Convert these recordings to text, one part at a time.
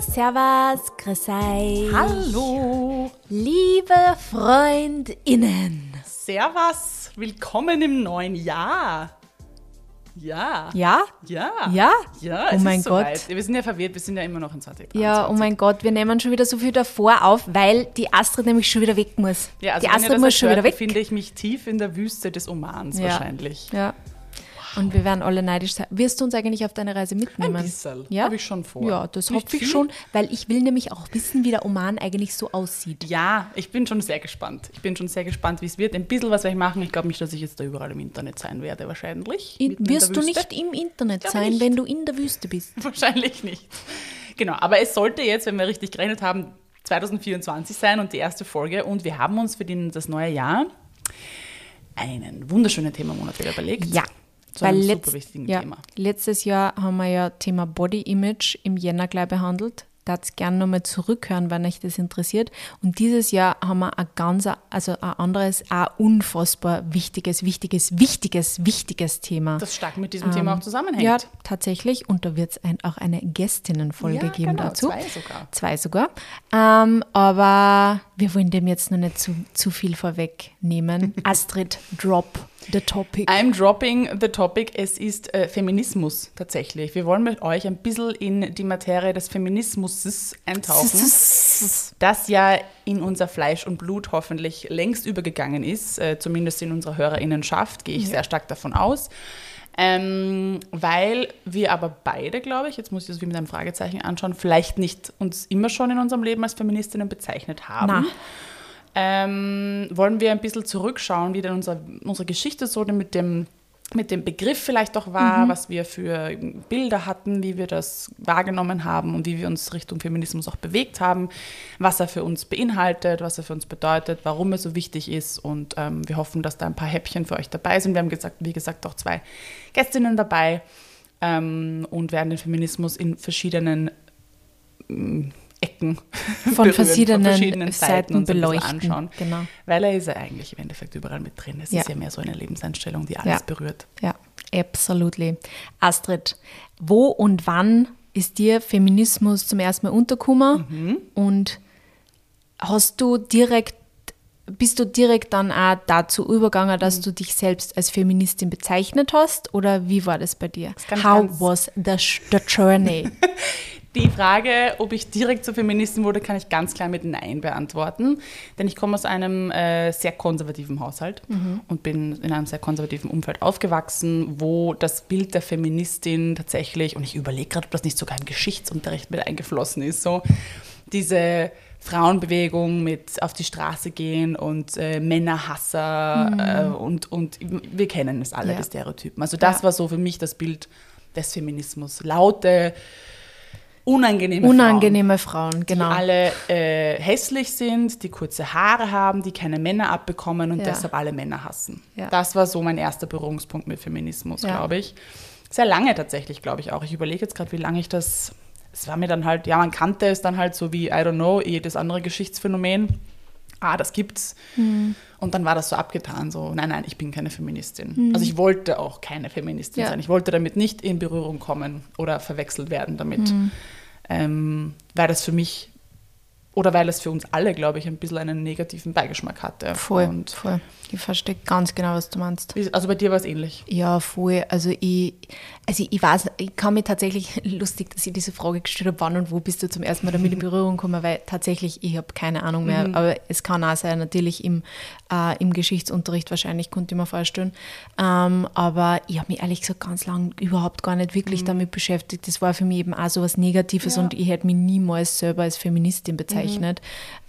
Servus, grüß euch. Hallo. Liebe FreundInnen. Servus. Willkommen im neuen Jahr. Ja. Ja? Ja. Ja? Ja, Oh mein ist Gott. soweit. Wir sind ja verwirrt, wir sind ja immer noch in 2023. Ja, oh mein Gott, wir nehmen schon wieder so viel davor auf, weil die Astrid nämlich schon wieder weg muss. Ja, also die Astrid muss schon wieder hört, weg. befinde ich mich tief in der Wüste des Omans Ja. wahrscheinlich. Ja. Und wir werden alle neidisch sein. Wirst du uns eigentlich auf deine Reise mitnehmen? Ein bisschen. Ja? Habe ich schon vor. Ja, das hoffe ich viel. schon, weil ich will nämlich auch wissen, wie der Oman eigentlich so aussieht. Ja, ich bin schon sehr gespannt. Ich bin schon sehr gespannt, wie es wird. Ein bisschen was werde ich machen. Ich glaube nicht, dass ich jetzt da überall im Internet sein werde, wahrscheinlich. In, wirst du nicht im Internet sein, nicht. wenn du in der Wüste bist? Wahrscheinlich nicht. Genau, aber es sollte jetzt, wenn wir richtig gerechnet haben, 2024 sein und die erste Folge. Und wir haben uns für den, das neue Jahr einen wunderschönen Themamonat wieder überlegt. Ja. Zu einem Weil super letzt, wichtigen ja, Thema. letztes Jahr haben wir ja Thema Body Image im Jänner gleich behandelt. Da es gerne nochmal zurückhören, wenn euch das interessiert. Und dieses Jahr haben wir ein ganz, also ein anderes, ein unfassbar wichtiges, wichtiges, wichtiges, wichtiges Thema. Das stark mit diesem Thema auch zusammenhängt. Ja, tatsächlich. Und da wird es ein, auch eine Gästinnenfolge Ja, geben genau, dazu. zwei sogar. Zwei sogar. Ähm, aber wir wollen dem jetzt noch nicht zu, zu viel vorwegnehmen. Astrid, drop the topic. I'm dropping the topic. Es ist äh, Feminismus tatsächlich. Wir wollen mit euch ein bisschen in die Materie des Feminismus eintauchen, das ja in unser Fleisch und Blut hoffentlich längst übergegangen ist, äh, zumindest in unserer Hörerinnenschaft, gehe ich sehr stark davon aus. Ähm, weil wir aber beide, glaube ich, jetzt muss ich das wie mit einem Fragezeichen anschauen, vielleicht nicht uns immer schon in unserem Leben als Feministinnen bezeichnet haben. Na. Ähm, wollen wir ein bisschen zurückschauen, wie denn unser, unsere Geschichte so mit dem, mit dem Begriff vielleicht auch war, Mhm. was wir für Bilder hatten, wie wir das wahrgenommen haben und wie wir uns Richtung Feminismus auch bewegt haben, was er für uns beinhaltet, was er für uns bedeutet, warum er so wichtig ist und ähm, wir hoffen, dass da ein paar Häppchen für euch dabei sind. Wir haben gesagt, wie gesagt, auch zwei Gästinnen dabei ähm, und werden den Feminismus in verschiedenen ähm, Ecken Von verschiedenen uns Seiten ein bisschen beleuchten. anschauen. Genau. Weil er ist ja eigentlich im Endeffekt überall mit drin. Es Ja. ist ja mehr so eine Lebenseinstellung, die alles Ja. berührt. Ja, absolutely. Astrid, wo und wann ist dir Feminismus zum ersten Mal untergekommen? Mhm. Und hast du direkt, bist du direkt dann auch dazu übergegangen, Mhm. dass du dich selbst als Feministin bezeichnet hast? Oder wie war das bei dir? ganz, How was the, the journey? Die Frage, ob ich direkt zur Feministin wurde, kann ich ganz klar mit Nein beantworten. Denn ich komme aus einem äh, sehr konservativen Haushalt und bin in einem sehr konservativen Umfeld aufgewachsen, wo das Bild der Feministin tatsächlich, und ich überlege gerade, ob das nicht sogar im Geschichtsunterricht mit eingeflossen ist, so diese Frauenbewegung mit auf die Straße gehen und äh, Männerhasser äh, und, und wir kennen es alle, Ja. die Stereotypen. Also das Ja. war so für mich das Bild des Feminismus. Laute, unangenehme Unangenehme Frauen, Frauen, genau. die alle äh, hässlich sind, die kurze Haare haben, die keine Männer abbekommen und Ja. deshalb alle Männer hassen. Ja. Das war so mein erster Berührungspunkt mit Feminismus, Ja. glaube ich. Sehr lange tatsächlich, glaube ich auch. Ich überlege jetzt gerade, wie lange ich das. Es war mir dann halt, ja, man kannte es dann halt so wie, I don't know, jedes andere Geschichtsphänomen. Ah, das gibt's. Hm. Und dann war das so abgetan, so, nein, nein, ich bin keine Feministin. Also ich wollte auch keine Feministin. Ja. sein. Ich wollte damit nicht in Berührung kommen oder verwechselt werden damit. Hm. Ähm, weil das für mich oder weil es für uns alle, glaube ich, ein bisschen einen negativen Beigeschmack hatte. Voll, Und voll. Ich verstehe ganz genau, was du meinst. also bei dir war es ähnlich. Ja, voll. Also ich, also ich weiß, ich kann mir tatsächlich, lustig, dass ich diese Frage gestellt habe, wann und wo bist du zum ersten Mal damit in Berührung gekommen, weil tatsächlich, ich habe keine Ahnung mehr, aber es kann auch sein, natürlich im, äh, im Geschichtsunterricht wahrscheinlich, konnte ich mir vorstellen. Ähm, aber ich habe mich ehrlich gesagt ganz lange überhaupt gar nicht wirklich damit beschäftigt. Das war für mich eben auch so was Negatives Ja. und ich hätte mich niemals selber als Feministin bezeichnet.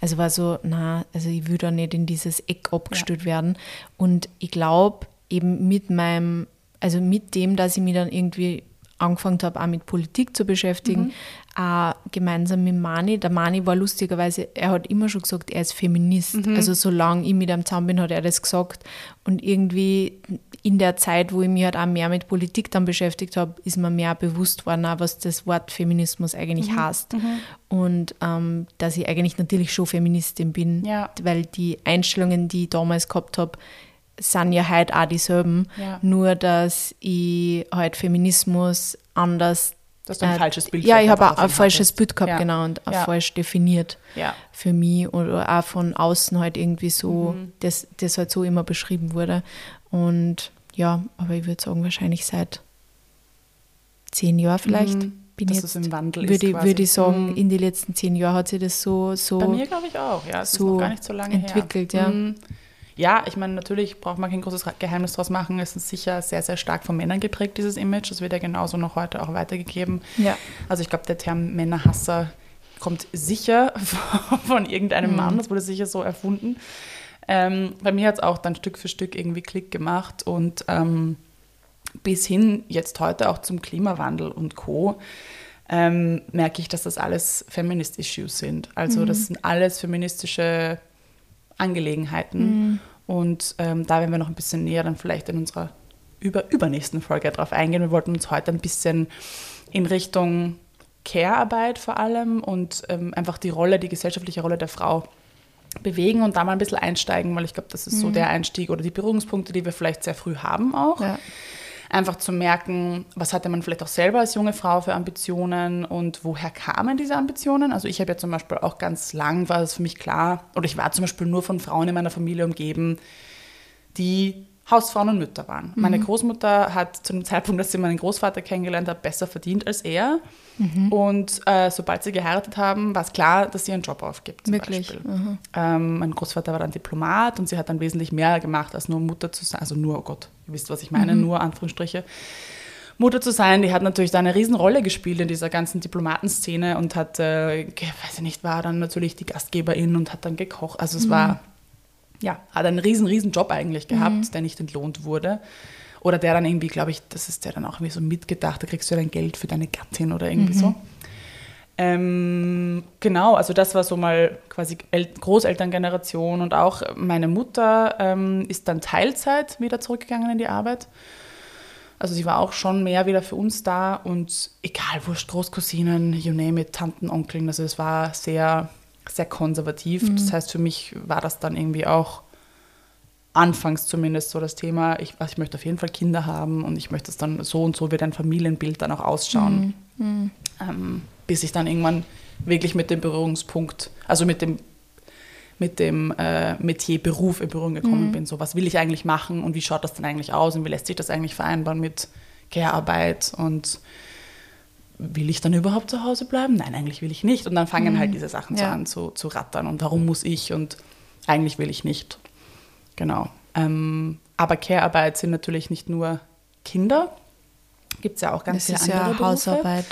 Also war so, na, also ich will da nicht in dieses Eck abgestellt werden. Und ich glaube, eben mit meinem, also mit dem, dass ich mich dann irgendwie angefangen habe, auch mit Politik zu beschäftigen, auch gemeinsam mit Mani. Der Mani war lustigerweise, er hat immer schon gesagt, er ist Feminist. Also solange ich mit ihm zusammen bin, hat er das gesagt. Und irgendwie in der Zeit, wo ich mich halt auch mehr mit Politik dann beschäftigt habe, ist mir mehr bewusst worden, auch was das Wort Feminismus eigentlich heißt. Und ähm, dass ich eigentlich natürlich schon Feministin bin, Ja. weil die Einstellungen, die ich damals gehabt habe, sind ja heute auch dieselben. Ja. Nur, dass ich halt Feminismus anders Dass du ein äh, falsches Bild Ja, ich habe ein falsches. Bild gehabt, Ja. genau, und auch Ja. falsch definiert Ja. für mich oder auch von außen halt irgendwie so, Mhm. das, das halt so immer beschrieben wurde. Und ja, aber ich würde sagen, wahrscheinlich seit zehn Jahren vielleicht Mhm. bin Dass ich es jetzt, im Wandel ist würde, ich- quasi. würde ich sagen, Mhm. in den letzten zehn Jahren hat sich das so, so Bei mir glaube ich auch, ja. Es ist so noch gar nicht so lange entwickelt, her. ja. Mhm. Ja, ich meine, natürlich braucht man kein großes Geheimnis draus machen. Es ist sicher sehr, sehr stark von Männern geprägt, dieses Image. Das wird ja genauso noch heute auch weitergegeben. ja. Also ich glaube, der Term Männerhasser kommt sicher von irgendeinem Mann. Das wurde sicher so erfunden. Ähm, bei mir hat es auch dann Stück für Stück irgendwie Klick gemacht und ähm, bis hin jetzt heute auch zum Klimawandel und Co. Ähm, merke ich, dass das alles Feminist-Issues sind. Also das sind alles feministische Angelegenheiten. Und ähm, da werden wir noch ein bisschen näher dann vielleicht in unserer über, übernächsten Folge drauf eingehen. Wir wollten uns heute ein bisschen in Richtung Care-Arbeit vor allem und ähm, einfach die Rolle, die gesellschaftliche Rolle der Frau bewegen und da mal ein bisschen einsteigen, weil ich glaube, das ist so der Einstieg oder die Berührungspunkte, die wir vielleicht sehr früh haben auch. Ja. Einfach zu merken, was hatte man vielleicht auch selber als junge Frau für Ambitionen und woher kamen diese Ambitionen? Also ich habe ja zum Beispiel auch ganz lang, war es für mich klar, oder ich war zum Beispiel nur von Frauen in meiner Familie umgeben, die Hausfrauen und Mütter waren. Meine Mhm. Großmutter hat zu dem Zeitpunkt, dass sie meinen Großvater kennengelernt hat, besser verdient als er. Mhm. Und äh, sobald sie geheiratet haben, war es klar, dass sie ihren Job aufgibt. Zum Wirklich? Beispiel. Ähm, mein Großvater war dann Diplomat und sie hat dann wesentlich mehr gemacht, als nur Mutter zu sein. Also nur, oh Gott, ihr wisst, was ich meine, Mhm. nur Anführungsstriche. Mutter zu sein, die hat natürlich da eine Riesenrolle gespielt in dieser ganzen Diplomatenszene und hat, äh, weiß ich nicht, war dann natürlich die Gastgeberin und hat dann gekocht. Also es war, ja, hat einen riesen, riesen Job eigentlich gehabt, der nicht entlohnt wurde. Oder der dann irgendwie, glaube ich, das ist der dann auch irgendwie so mitgedacht, da kriegst du ja dein Geld für deine Gattin oder irgendwie so. Ähm, genau, also das war so mal quasi El Großelterngeneration und auch meine Mutter ähm, ist dann Teilzeit wieder zurückgegangen in die Arbeit. Also sie war auch schon mehr wieder für uns da und egal, wurscht, Großcousinen, you name it, Tanten, Onkeln, also es war sehr, sehr konservativ. Das heißt, für mich war das dann irgendwie auch anfangs zumindest so das Thema, ich, also ich möchte auf jeden Fall Kinder haben und ich möchte es dann so und so wird ein Familienbild dann auch ausschauen. Ähm, bis ich dann irgendwann wirklich mit dem Berührungspunkt, also mit dem, mit dem äh, Metier Beruf in Berührung gekommen bin. So, was will ich eigentlich machen und wie schaut das dann eigentlich aus und wie lässt sich das eigentlich vereinbaren mit Care-Arbeit und will ich dann überhaupt zu Hause bleiben? Nein, eigentlich will ich nicht. Und dann fangen halt diese Sachen so Ja. an zu, zu rattern und warum muss ich und eigentlich will ich nicht. Genau. Ähm, aber Care-Arbeit sind natürlich nicht nur Kinder. Gibt es ja auch ganz Das viele ist andere ja Berufe, Hausarbeit.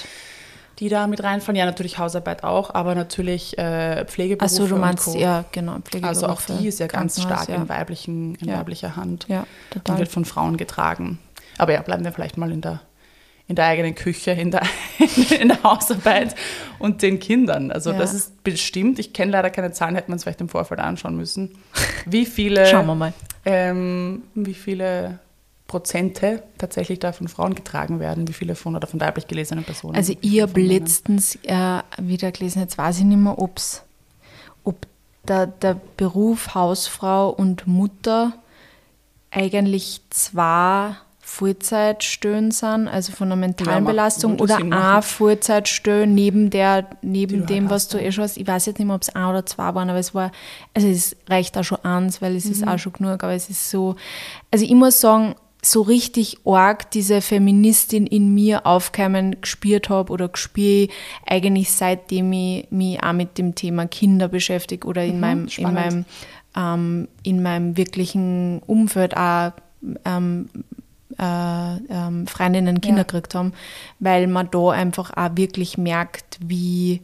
die da mit reinfallen. Ja, natürlich Hausarbeit auch, aber natürlich äh, Pflegeberufe Achso, du und meinst, ja, genau. Also auch Pflegeberufe, die ist ja ganz stark ja. in, weiblichen, in Ja. weiblicher Hand Ja, und total. wird von Frauen getragen. Aber ja, bleiben wir vielleicht mal in der, in der eigenen Küche, in der, in der Hausarbeit und den Kindern. Also Ja. das ist bestimmt, ich kenne leider keine Zahlen, hätte man es vielleicht im Vorfeld anschauen müssen. Wie viele, Schauen wir mal. ähm, wie viele Prozente tatsächlich da von Frauen getragen werden, wie viele von oder von weiblich gelesenen Personen. Also ich habe letztens äh, wieder gelesen, jetzt weiß ich nicht mehr, ob's, ob der, der Beruf Hausfrau und Mutter eigentlich zwei Vollzeitstellen sind, also von der mentalen macht- Belastung oder machen. Vollzeitstelle neben der, neben dem, halt was du eh schon hast. Ich weiß jetzt nicht mehr, ob es ein oder zwei waren, aber es war, also es reicht auch schon eins, weil es ist Mhm. auch schon genug, aber es ist so, also ich muss sagen, so richtig arg diese Feministin in mir aufkeimen gespürt habe oder gespüre eigentlich seitdem ich mich auch mit dem Thema Kinder beschäftige oder in meinem, in Mhm, spannend. meinem, ähm, in meinem wirklichen Umfeld auch ähm, äh, ähm, Freundinnen Kinder Ja. gekriegt haben, weil man da einfach auch wirklich merkt, wie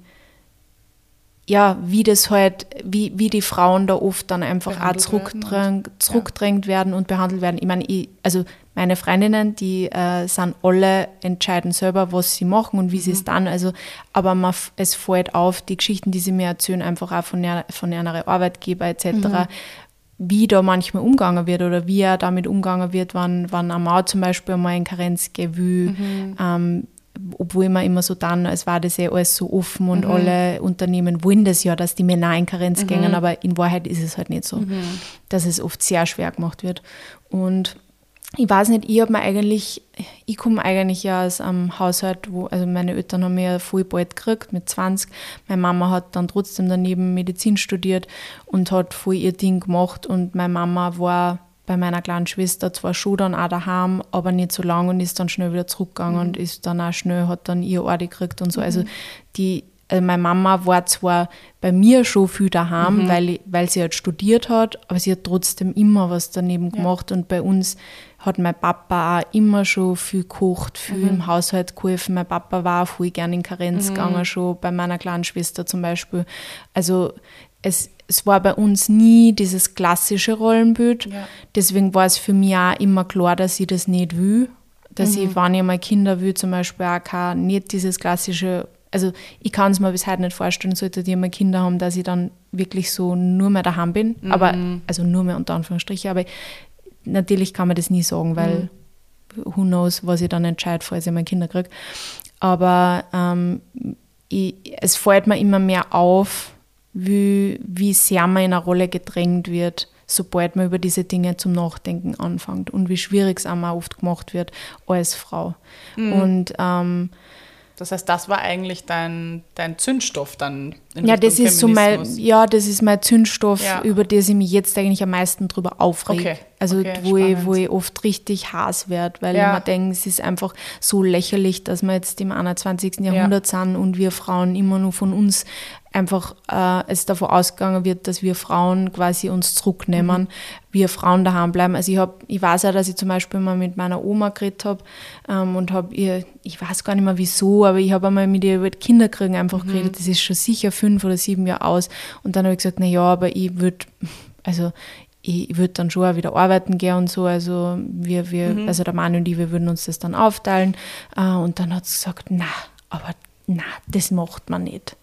ja, wie das halt, wie, wie die Frauen da oft dann einfach auch Behandelt werden zurückdrängt, zurückdrängt werden und behandelt werden. Ich meine, ich, also meine Freundinnen, die äh, sind alle entscheiden selber, was sie machen und wie sie Mhm. es dann. Also, aber man, es fällt auf, die Geschichten, die sie mir erzählen, einfach auch von, der, von ihren Arbeitgeber etc., Mhm. Wie da manchmal umgegangen wird oder wie er damit umgegangen wird, wenn, wenn eine Mau zum Beispiel mal in Karenz gehen will, Mhm. ähm, obwohl man immer so dann, als war das ja alles so offen Mhm. und alle Unternehmen wollen das ja, dass die Männer in Karenz gehen, aber in Wahrheit ist es halt nicht so, dass es oft sehr schwer gemacht wird. Und ich weiß nicht, ich habe mir eigentlich, ich komme eigentlich ja aus einem Haushalt, wo, also meine Eltern haben mir ja voll bald gekriegt, mit 20. Meine Mama hat dann trotzdem daneben Medizin studiert und hat voll ihr Ding gemacht und meine Mama war bei meiner kleinen Schwester zwar schon dann auch daheim, aber nicht so lange und ist dann schnell wieder zurückgegangen mhm. und ist dann auch schnell, hat dann ihr Orde gekriegt und so. Also mhm. Also die, also meine Mama war zwar bei mir schon viel daheim, mhm. weil, weil sie halt studiert hat, aber sie hat trotzdem immer was daneben ja. gemacht und bei uns hat mein Papa auch immer schon viel gekocht, viel mhm. im Haushalt geholfen. Mein Papa war auch voll gerne in Karenz mhm. gegangen, schon bei meiner kleinen Schwester zum Beispiel. Also es, es war bei uns nie dieses klassische Rollenbild. Ja. Deswegen war es für mich auch immer klar, dass ich das nicht will. Dass mhm. ich, wenn ich mal Kinder will, zum Beispiel auch kein, nicht dieses klassische, also ich kann es mir bis heute nicht vorstellen, sollte ich mal Kinder haben, dass ich dann wirklich so nur mehr daheim bin. Mhm. Aber, also nur mehr unter Anführungsstrichen. Aber natürlich kann man das nie sagen, weil mhm. who knows, was ich dann entscheide, falls ich meine Kinder kriege. Aber ähm, ich, es fällt mir immer mehr auf, wie, wie sehr man in eine Rolle gedrängt wird, sobald man über diese Dinge zum Nachdenken anfängt und wie schwierig es auch oft gemacht wird als Frau. Mhm. Und ähm, das heißt, das war eigentlich dein, dein Zündstoff dann ja, das ist so mein, ja, das ist mein Zündstoff, ja. über das ich mich jetzt eigentlich am meisten drüber aufrege. Okay. Also okay, wo, ich, wo ich oft richtig Hass werde, weil ja. ich mir denke, es ist einfach so lächerlich, dass wir jetzt im 21. Jahrhundert ja. sind und wir Frauen immer nur von uns einfach äh, es davon ausgegangen wird, dass wir Frauen quasi uns zurücknehmen, mhm. wir Frauen daheim bleiben. Also ich habe, ich weiß ja, dass ich zum Beispiel mal mit meiner Oma geredet habe ähm, und habe ihr, ich weiß gar nicht mehr wieso, aber ich habe einmal mit ihr über Kinderkriegen einfach mhm. geredet. Das ist schon sicher fünf oder sieben Jahre aus. Und dann habe ich gesagt, na ja, aber ich würde, also ich würde dann schon auch wieder arbeiten gehen und so. Also wir, wir, mhm. also der Mann und ich, wir würden uns das dann aufteilen. Äh, und dann hat sie gesagt, na, aber na, das macht man nicht.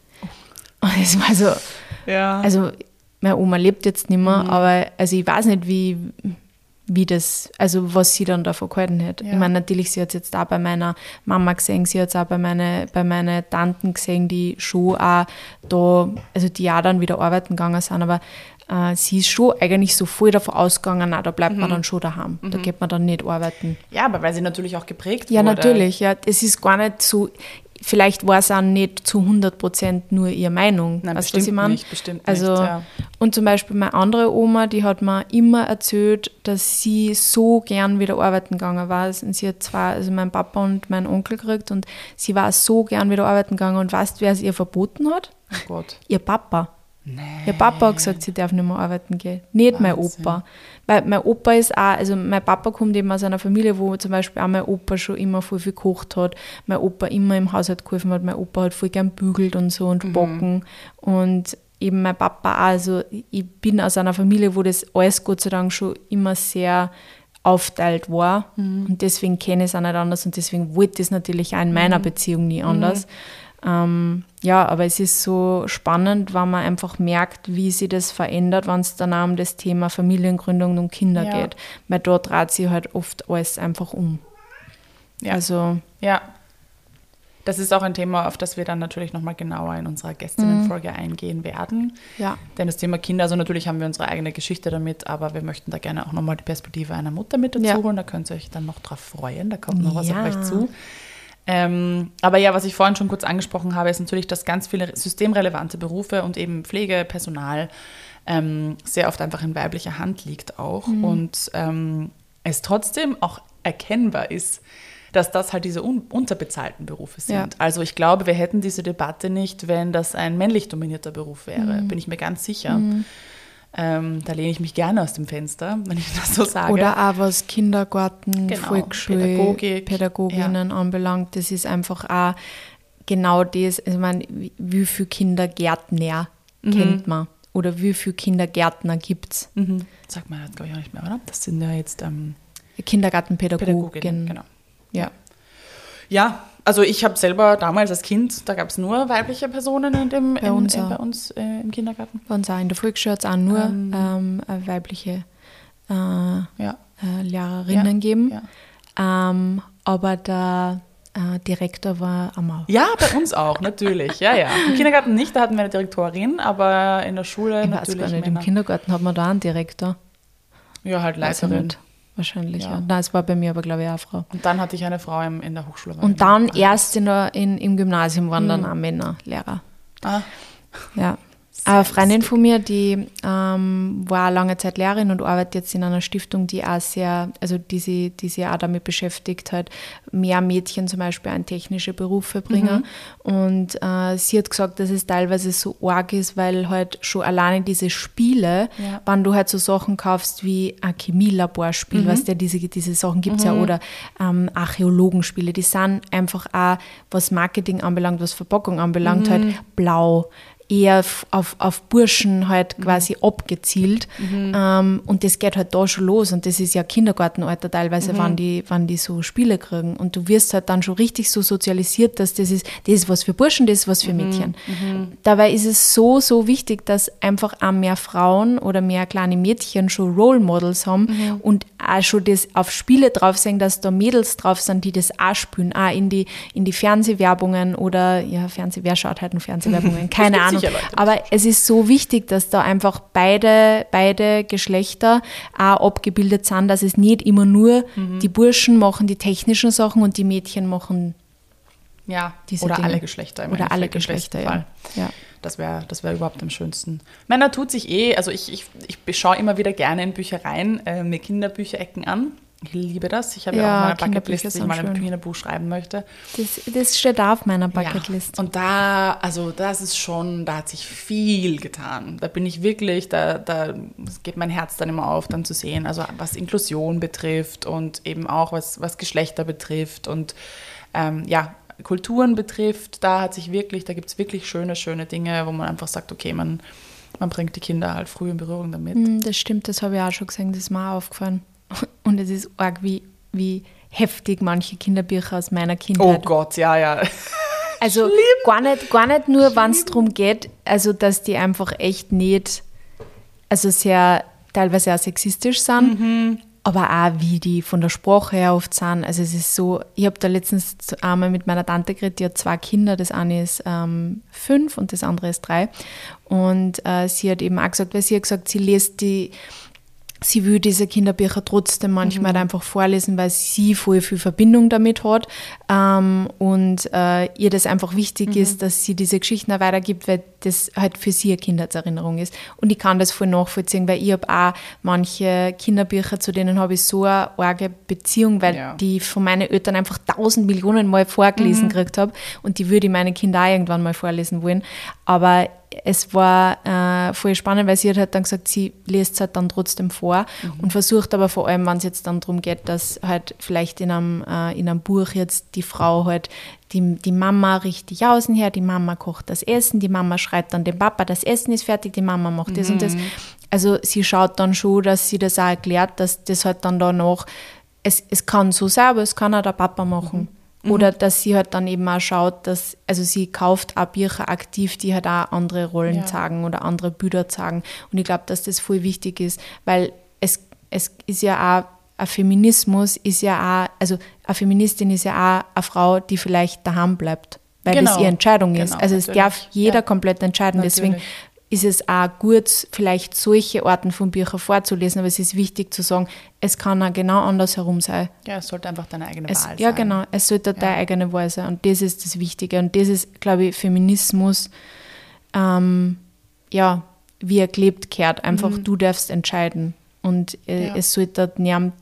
Und es war so, ja. also meine Oma lebt jetzt nicht mehr, mhm. aber also ich weiß nicht, wie, wie das, also was sie dann davon gehalten hat. Ja. Ich meine, natürlich, sie hat es jetzt auch bei meiner Mama gesehen, sie hat es auch bei meinen bei meine Tanten gesehen, die schon auch da, also die auch dann wieder arbeiten gegangen sind, aber äh, sie ist schon eigentlich so voll davon ausgegangen, na, da bleibt mhm. man dann schon daheim, mhm. da geht man dann nicht arbeiten. Ja, aber weil sie natürlich auch geprägt ja, wurde. Ja, natürlich, ja, es ist gar nicht so, vielleicht war es auch nicht zu 100 Prozent nur ihre Meinung. Nein, weißt, bestimmt was ich nicht, bestimmt also, nicht, ja. Und zum Beispiel meine andere Oma, die hat mir immer erzählt, dass sie so gern wieder arbeiten gegangen war. Und sie hat zwar, also mein Papa und mein Onkel gekriegt und sie war so gern wieder arbeiten gegangen und weißt, wer es ihr verboten hat? Oh Gott. Ihr Papa. Nee. Ihr Papa hat gesagt, sie darf nicht mehr arbeiten gehen. Nicht Wahnsinn. mein Opa. Weil mein Opa ist auch, also mein Papa kommt eben aus einer Familie, wo zum Beispiel auch mein Opa schon immer voll viel gekocht hat, mein Opa immer im Haushalt geholfen hat, mein Opa hat voll gern bügelt und so und mhm. backen. Und eben mein Papa auch. Also ich bin aus einer Familie, wo das alles Gott sei Dank schon immer sehr aufteilt war. Mhm. Und deswegen kenne ich es auch nicht anders und deswegen wollte ich es natürlich auch in meiner mhm. Beziehung nie anders. Ähm, ja, aber es ist so spannend, wenn man einfach merkt, wie sich das verändert, wenn es dann um das Thema Familiengründung und Kinder ja. geht. Weil dort dreht sich halt oft alles einfach um. Ja. Also. Ja. Das ist auch ein Thema, auf das wir dann natürlich nochmal genauer in unserer Gästinnenfolge mhm. eingehen werden. Ja. Denn das Thema Kinder, also natürlich haben wir unsere eigene Geschichte damit, aber wir möchten da gerne auch nochmal die Perspektive einer Mutter mit dazu ja. holen. Da könnt ihr euch dann noch drauf freuen. Da kommt noch was auf euch zu. Ähm, aber ja, was ich vorhin schon kurz angesprochen habe, ist natürlich, dass ganz viele systemrelevante Berufe und eben Pflegepersonal ähm, sehr oft einfach in weiblicher Hand liegt auch. Mhm. Und ähm, es trotzdem auch erkennbar ist, dass das halt diese un unterbezahlten Berufe sind. Ja. Also ich glaube, wir hätten diese Debatte nicht, wenn das ein männlich dominierter Beruf wäre, mhm. bin ich mir ganz sicher. Mhm. Ähm, da lehne ich mich gerne aus dem Fenster, wenn ich das so sage. Oder auch was Kindergarten, genau, Volksschule, Pädagogik, Pädagoginnen ja. anbelangt. Das ist einfach auch genau das. Also ich meine, wie viele Kindergärtner mhm. kennt man? Oder wie viele Kindergärtner gibt es? Mhm. Sagt man jetzt, glaube ich, auch nicht mehr, oder? Das sind ja jetzt ähm, Kindergartenpädagoginnen. Genau. Ja. Ja, also ich habe selber damals als Kind, da gab es nur weibliche Personen in dem, bei, in, uns, in, bei uns äh, im Kindergarten. Bei uns auch in der Volksschule auch nur ähm, ähm, äh, weibliche äh, ja. Äh, Lehrerinnen ja, geben. Ja. Ähm, aber der äh, Direktor war Amau. Ja, bei uns auch, natürlich. Ja, ja. Im Kindergarten nicht, da hatten wir eine Direktorin, aber in der Schule ich natürlich. Weiß gar nicht. Im Kindergarten hat man da einen Direktor. Ja, halt Leiterin. Wahrscheinlich. Ja. Ja. Nein, es war bei mir aber, glaube ich, auch eine Frau. Und dann hatte ich eine Frau im, in der Hochschule. Und dann erst in der, in, im Gymnasium waren dann auch Männer Lehrer. Ah, Ja. Eine Freundin von mir, die ähm, war lange Zeit Lehrerin und arbeitet jetzt in einer Stiftung, die auch sehr, also die sie, die sich auch damit beschäftigt hat, mehr Mädchen zum Beispiel an technische Berufe bringen. Und äh, sie hat gesagt, dass es teilweise so arg ist, weil halt schon alleine diese Spiele, Ja. wenn du halt so Sachen kaufst wie ein Chemielaborspiel, was ja diese, diese Sachen gibt es ja, oder ähm, Archäologenspiele, die sind einfach auch, was Marketing anbelangt, was Verpackung anbelangt, halt blau eher auf, auf Burschen halt quasi abgezielt. Ähm, und das geht halt da schon los. Und das ist ja Kindergartenalter teilweise, wann, die, wann die so Spiele kriegen. Und du wirst halt dann schon richtig so sozialisiert, dass das ist, das ist was für Burschen, das ist was für Mädchen. Dabei ist es so, so wichtig, dass einfach auch mehr Frauen oder mehr kleine Mädchen schon Role Models haben und auch schon das auf Spiele drauf sehen, dass da Mädels drauf sind, die das auch spielen, auch in die, in die Fernsehwerbungen oder, ja, Fernseh, wer schaut halt nur Fernsehwerbungen? Keine Ahnung. Aber es ist so wichtig, dass da einfach beide, beide Geschlechter auch abgebildet sind, dass es nicht immer nur Mhm. die Burschen machen die technischen Sachen und die Mädchen machen ja, diese oder Dinge. alle Geschlechter. Im Oder alle Endeffekt, Geschlechter, ja. Ja. Das wäre das wär überhaupt am schönsten. Männer tut sich eh, also ich, ich, ich schaue immer wieder gerne in Büchereien äh, mir Kinderbücherecken an. Ich liebe das. Ich habe ja, Ja, auch meine Bucketlist, dass ich mal ein. Kinderbuch schreiben möchte. Das, das steht auch auf meiner Bucketlist. Ja. Und da, also das ist schon, da hat sich viel getan. Da bin ich wirklich, da, da geht mein Herz dann immer auf, dann zu sehen, also was Inklusion betrifft und eben auch was, was Geschlechter betrifft und ähm, ja, Kulturen betrifft, da hat sich wirklich, da gibt es wirklich schöne, schöne Dinge, wo man einfach sagt, okay, man, man bringt die Kinder halt früh in Berührung damit. Mm, Das stimmt, das habe ich auch schon gesehen, das ist mir auch aufgefallen. Und es ist arg, wie, wie heftig manche Kinderbücher aus meiner Oh Kindheit. Gott, ja, ja. also gar nicht, gar nicht nur, wenn es darum geht, also dass die einfach echt nicht, also sehr, teilweise auch sexistisch sind, Mhm. aber auch wie die von der Sprache her oft sind. Also es ist so, ich habe da letztens einmal mit meiner Tante geredet, die hat zwei Kinder, das eine ist ähm, fünf und das andere ist drei. Und äh, sie hat eben auch gesagt, weil sie hat gesagt, sie liest die, sie will diese Kinderbücher trotzdem manchmal einfach vorlesen, weil sie voll viel Verbindung damit hat ähm, und äh, ihr das einfach wichtig ist, dass sie diese Geschichten auch weitergibt, weil das halt für sie eine Kindheitserinnerung ist. Und ich kann das voll nachvollziehen, weil ich habe auch manche Kinderbücher, zu denen habe ich so eine arge Beziehung, weil Ja. die von meinen Eltern einfach tausend Millionen Mal vorgelesen gekriegt habe und die würde ich meine Kinder auch irgendwann mal vorlesen wollen. Aber es war äh, voll spannend, weil sie hat halt dann gesagt, sie liest es halt dann trotzdem vor und versucht aber vor allem, wenn es jetzt dann darum geht, dass halt vielleicht in einem, äh, in einem Buch jetzt die Frau halt die, die Mama richtig außen her, die Mama kocht das Essen, die Mama schreibt dann dem Papa, das Essen ist fertig, die Mama macht das und das. Also sie schaut dann schon, dass sie das auch erklärt, dass das halt dann danach, es, es kann so sein, aber es kann auch der Papa machen. Oder dass sie halt dann eben auch schaut, dass, also sie kauft auch Bücher aktiv, die halt auch andere Rollen Ja. zeigen oder andere Bilder zeigen. Und ich glaube, dass das voll wichtig ist, weil es, es ist ja auch, ein Feminismus ist ja auch, also eine Feministin ist ja auch eine Frau, die vielleicht daheim bleibt, weil das Genau. ihre Entscheidung ist. Genau, also es natürlich. darf jeder Ja. komplett entscheiden. Deswegen Natürlich. Ist es auch gut, vielleicht solche Arten von Büchern vorzulesen, aber es ist wichtig zu sagen, es kann auch genau andersherum sein. Ja, es sollte einfach deine eigene Es, Wahl ja, sein. genau. Es sollte deine eigene Wahl sein. Und das ist das Wichtige. Und das ist, glaube ich, Feminismus, ähm, ja, wie er gelebt kehrt. Einfach, du darfst entscheiden. Und äh, Mhm. Ja. es sollte niemand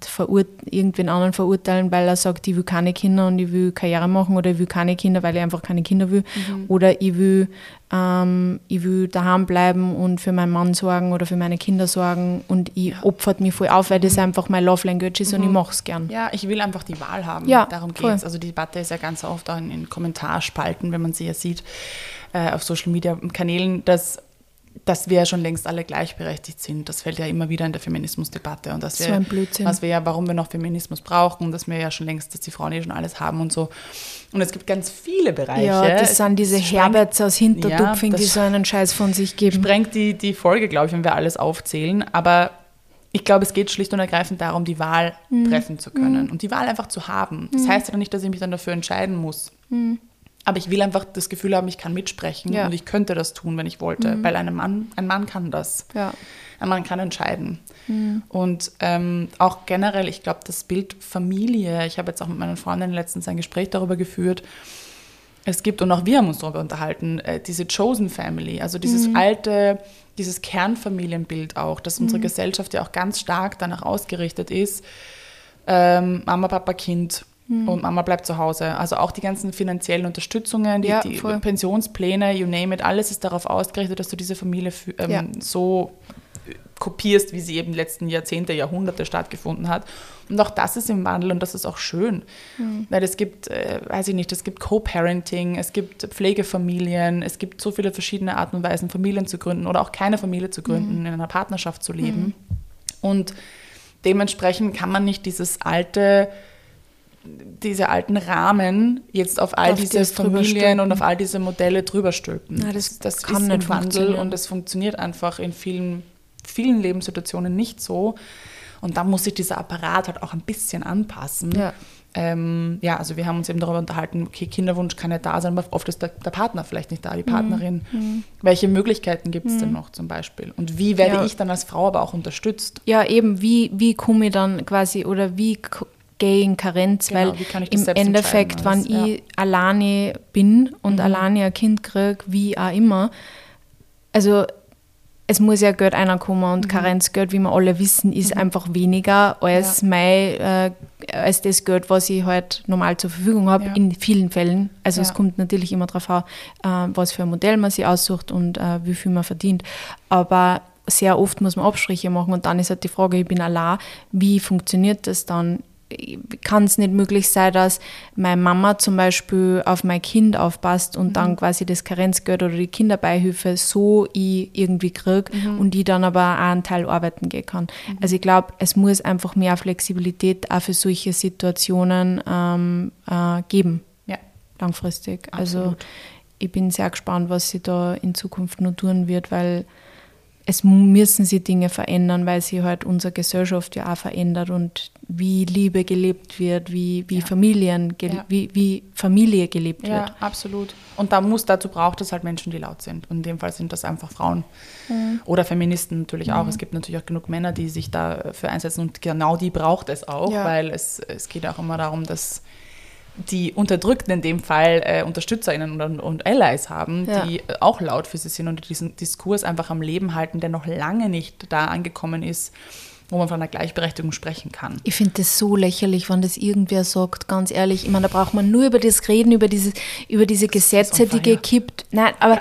irgendwen anderen verurteilen, weil er sagt, ich will keine Kinder und ich will Karriere machen oder ich will keine Kinder, weil ich einfach keine Kinder will. Mhm. Oder ich will, ähm, ich will daheim bleiben und für meinen Mann sorgen oder für meine Kinder sorgen und ich opfert mich voll auf, weil das einfach mein Love Language ist und ich mache es gern. Mhm. Ja, ich will einfach die Wahl haben. Ja, Darum geht es. Also die Debatte ist ja ganz oft auch in, in Kommentarspalten, wenn man sie ja sieht, äh, auf Social Media Kanälen, dass, dass wir ja schon längst alle gleichberechtigt sind. Das fällt ja immer wieder in der Feminismusdebatte. Und dass So wir, ein Blödsinn. Was wir ja, warum wir noch Feminismus brauchen, dass wir ja schon längst, dass die Frauen eh schon alles haben und so. Und es gibt ganz viele Bereiche. Ja, das sind diese Herberts aus Hintertupfing, Ja, die so einen Scheiß von sich geben. sprengt die, die Folge, glaube ich, wenn wir alles aufzählen. Aber ich glaube, es geht schlicht und ergreifend darum, die Wahl Mhm. treffen zu können und die Wahl einfach zu haben. Das heißt ja nicht, dass ich mich dann dafür entscheiden muss. Mhm. Aber ich will einfach das Gefühl haben, ich kann mitsprechen Ja. und ich könnte das tun, wenn ich wollte. Weil ein Mann, ein Mann kann das. Ja. Ein Mann kann entscheiden. Und ähm, auch generell, ich glaube, das Bild Familie, ich habe jetzt auch mit meinen Freundinnen letztens ein Gespräch darüber geführt, es gibt, und auch wir haben uns darüber unterhalten, äh, diese Chosen Family, also dieses alte, dieses Kernfamilienbild auch, dass unsere Gesellschaft ja auch ganz stark danach ausgerichtet ist, ähm, Mama, Papa, Kind und Mama bleibt zu Hause. Also auch die ganzen finanziellen Unterstützungen, die, Ja, die. Pensionspläne, you name it, alles ist darauf ausgerichtet, dass du diese Familie ähm, Ja. so kopierst, wie sie eben die letzten Jahrzehnte, Jahrhunderte stattgefunden hat. Und auch das ist im Wandel und das ist auch schön. Weil es gibt, äh, weiß ich nicht, es gibt Co-Parenting, es gibt Pflegefamilien, es gibt so viele verschiedene Arten und Weisen, Familien zu gründen oder auch keine Familie zu gründen, in einer Partnerschaft zu leben. Und dementsprechend kann man nicht dieses alte, diese alten Rahmen jetzt auf all Auf diese Familien und auf all diese Modelle drüber stülpen. Na, das das kann ist nicht im Wandel und es funktioniert einfach in vielen, vielen Lebenssituationen nicht so. Und da muss sich dieser Apparat halt auch ein bisschen anpassen. Ja. Ähm, ja, also wir haben uns eben darüber unterhalten, okay, Kinderwunsch kann ja da sein, aber oft ist der, der Partner vielleicht nicht da, Mhm. die Partnerin. Welche Möglichkeiten gibt es denn noch zum Beispiel? Und wie werde Ja. ich dann als Frau aber auch unterstützt? Ja, eben, wie, wie komme ich dann quasi oder wie gehe in Karenz? Genau, Weil im Endeffekt, wenn entscheiden alles, ich alleine bin und Mhm. alleine ein Kind kriege, wie auch immer, also es muss ja Geld reinkommen und Mhm. Karenzgeld, wie wir alle wissen, ist einfach weniger als mein, äh, als das Geld, was ich halt normal zur Verfügung habe, Ja. in vielen Fällen. Also es Ja. kommt natürlich immer darauf an, äh, was für ein Modell man sich aussucht und äh, wie viel man verdient. Aber sehr oft muss man Abstriche machen und dann ist halt die Frage, ich bin allein, wie funktioniert das dann? Kann es nicht möglich sein, dass meine Mama zum Beispiel auf mein Kind aufpasst und dann quasi das Karenzgeld oder die Kinderbeihilfe so ich irgendwie kriege und die dann aber auch einen Teil arbeiten gehen kann. Also ich glaube, es muss einfach mehr Flexibilität auch für solche Situationen ähm, äh, geben, Ja, langfristig. Also Absolut. ich bin sehr gespannt, was sie da in Zukunft noch tun wird, weil es müssen sich Dinge verändern, weil sich halt unsere Gesellschaft ja auch verändert und wie Liebe gelebt wird, wie, wie Familien, gele Ja. wie, wie Familie gelebt ja, wird. absolut. Und da muss, dazu braucht es halt Menschen, die laut sind. Und in dem Fall sind das einfach Frauen. Mhm. Oder Feministen natürlich auch. Es gibt natürlich auch genug Männer, die sich dafür einsetzen und genau die braucht es auch, Ja. weil es, es geht auch immer darum, dass die Unterdrückten in dem Fall äh, UnterstützerInnen und, und Allies haben, Ja. die äh, auch laut für sie sind und die diesen Diskurs einfach am Leben halten, der noch lange nicht da angekommen ist, wo man von einer Gleichberechtigung sprechen kann. Ich finde das so lächerlich, wenn das irgendwer sagt, ganz ehrlich. Ich meine, da braucht man nur über das reden, über, dieses, über diese Gesetze, on die gekippt. Nein, aber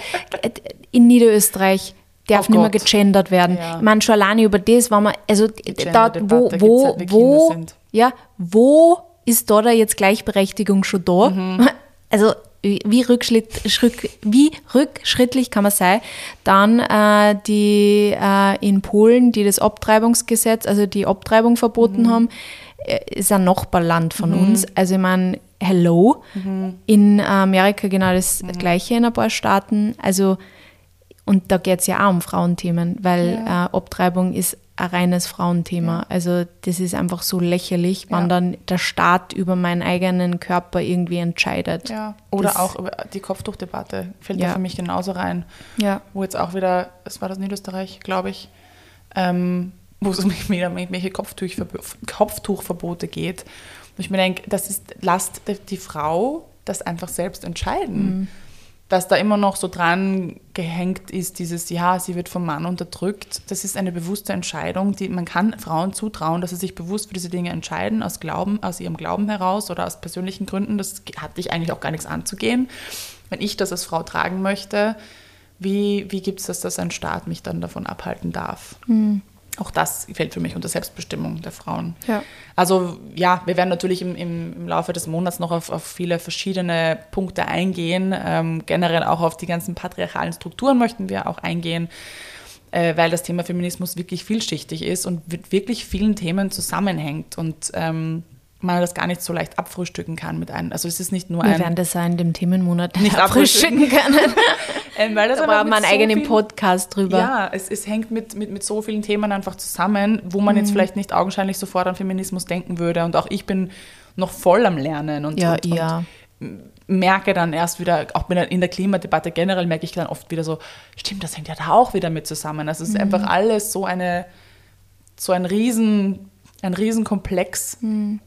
in Niederösterreich darf Oh nicht mehr gegendert werden. Ja. Ich meine, schon alleine über das, wenn man, also da, wo, wo, wo, ja, wo ist da da jetzt Gleichberechtigung schon da? Mhm. Also wie, Rückschritt, Schritt, wie rückschrittlich kann man sein? Dann äh, die äh, in Polen, die das Abtreibungsgesetz, also die Abtreibung verboten Mhm. haben, äh, ist ein Nachbarland von uns. Also ich meine, hello. In Amerika genau das Mhm. gleiche in ein paar Staaten. Also und da geht es ja auch um Frauenthemen, weil äh, Abtreibung ist ein reines Frauenthema. Also das ist einfach so lächerlich, wenn Ja. dann der Staat über meinen eigenen Körper irgendwie entscheidet. Ja. Oder Das- auch über die Kopftuchdebatte fällt da Ja. für mich genauso rein. Ja. Wo jetzt auch wieder, es war das Niederösterreich, glaube ich, ähm, wo es um irgendwelche Kopftuchverbo- Kopftuchverbote geht. Wo ich mir denke, das ist, lasst die- die Frau das einfach selbst entscheiden. Dass da immer noch so dran gehängt ist, dieses, ja, sie wird vom Mann unterdrückt. Das ist eine bewusste Entscheidung, die man kann Frauen zutrauen, dass sie sich bewusst für diese Dinge entscheiden, aus Glauben, aus ihrem Glauben heraus oder aus persönlichen Gründen. Das hat dich eigentlich auch gar nichts anzugehen. Wenn ich das als Frau tragen möchte, wie, wie gibt es das, dass ein Staat mich dann davon abhalten darf? Auch das fällt für mich unter Selbstbestimmung der Frauen. Ja. Also ja, wir werden natürlich im, im, im Laufe des Monats noch auf, auf viele verschiedene Punkte eingehen. Ähm, generell auch auf die ganzen patriarchalen Strukturen möchten wir auch eingehen, äh, weil das Thema Feminismus wirklich vielschichtig ist und mit wirklich vielen Themen zusammenhängt und ähm, man das gar nicht so leicht abfrühstücken kann mit einem. Also es ist nicht nur Wir ein... werden das auch in dem Themenmonat Nicht abfrühstücken können. ähm, weil das Da wir mit einen so eigenen vielen- Podcast drüber. Ja, es, es hängt mit, mit, mit so vielen Themen einfach zusammen, wo man Mhm. jetzt vielleicht nicht augenscheinlich sofort an Feminismus denken würde. Und auch ich bin noch voll am Lernen. Und, Ja, und, ja. Und merke dann erst wieder, auch in der Klimadebatte generell merke ich dann oft wieder so, stimmt, das hängt ja da auch wieder mit zusammen. Also es ist mhm. einfach alles so eine, so ein riesen, ein Riesenkomplex. Mhm.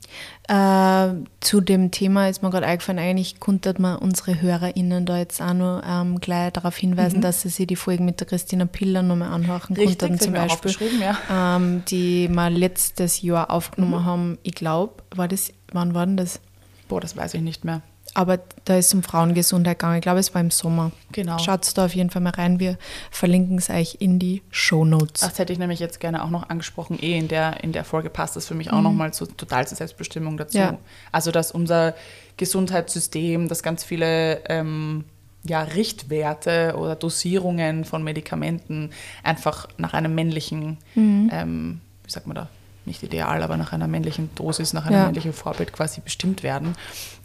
Äh, zu dem Thema ist mir gerade eingefallen, eigentlich konnte man unsere HörerInnen da jetzt auch noch ähm, gleich darauf hinweisen, mhm. dass sie sich die Folge mit der Christina Piller nochmal anhören konnten, zum Beispiel, ja. ähm, die wir letztes Jahr aufgenommen mhm. haben. Ich glaube, war das, wann war denn das? Boah, das weiß ich nicht mehr. Aber da ist es um Frauengesundheit gegangen. Ich glaube, es war im Sommer. Genau. Schaut da auf jeden Fall mal rein. Wir verlinken es euch in die Show Notes. Das hätte ich nämlich jetzt gerne auch noch angesprochen. Eh in der, in der Folge passt das für mich auch mhm. nochmal so total zur Selbstbestimmung dazu. Ja. Also, dass unser Gesundheitssystem, dass ganz viele ähm, ja, Richtwerte oder Dosierungen von Medikamenten einfach nach einem männlichen, mhm. ähm, wie sagt man da, nicht ideal, aber nach einer männlichen Dosis, nach einem ja. männlichen Vorbild quasi bestimmt werden